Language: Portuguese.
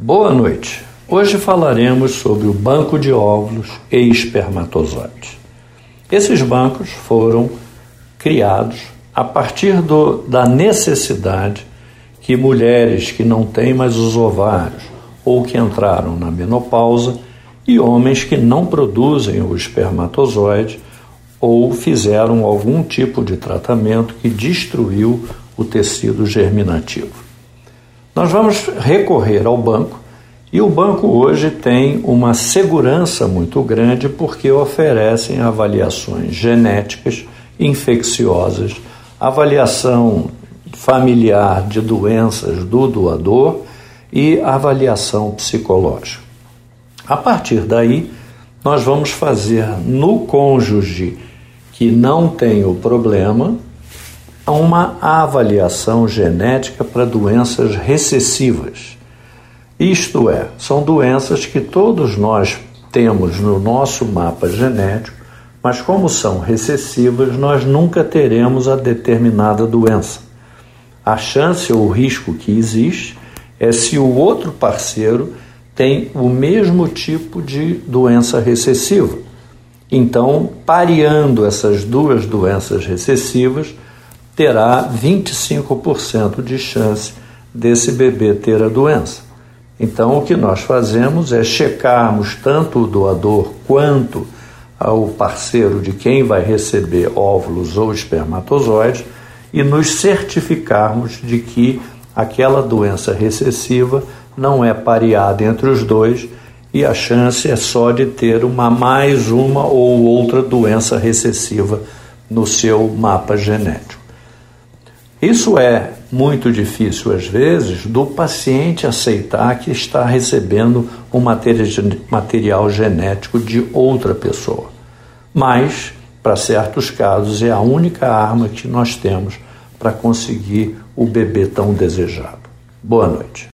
Boa noite. Hoje falaremos sobre o banco de óvulos e espermatozoides. Esses bancos foram criados a partir do, da necessidade que mulheres que não têm mais os ovários ou que entraram na menopausa e homens que não produzem o espermatozoide ou fizeram algum tipo de tratamento que destruiu o tecido germinativo. Nós vamos recorrer ao banco e o banco hoje tem uma segurança muito grande porque oferecem avaliações genéticas infecciosas, avaliação familiar de doenças do doador e avaliação psicológica. A partir daí, nós vamos fazer no cônjuge que não tem o problema uma avaliação genética para doenças recessivas. Isto é, são doenças que todos nós temos no nosso mapa genético, mas como são recessivas, nós nunca teremos a determinada doença. A chance ou o risco que existe é se o outro parceiro tem o mesmo tipo de doença recessiva. Então, pareando essas duas doenças recessivas, terá 25% de chance desse bebê ter a doença. Então, o que nós fazemos é checarmos tanto o doador quanto o parceiro de quem vai receber óvulos ou espermatozoides e nos certificarmos de que aquela doença recessiva não é pareada entre os dois e a chance é só de ter uma mais uma ou outra doença recessiva no seu mapa genético. Isso é muito difícil, às vezes, do paciente aceitar que está recebendo um material genético de outra pessoa. Mas, para certos casos, é a única arma que nós temos para conseguir o bebê tão desejado. Boa noite.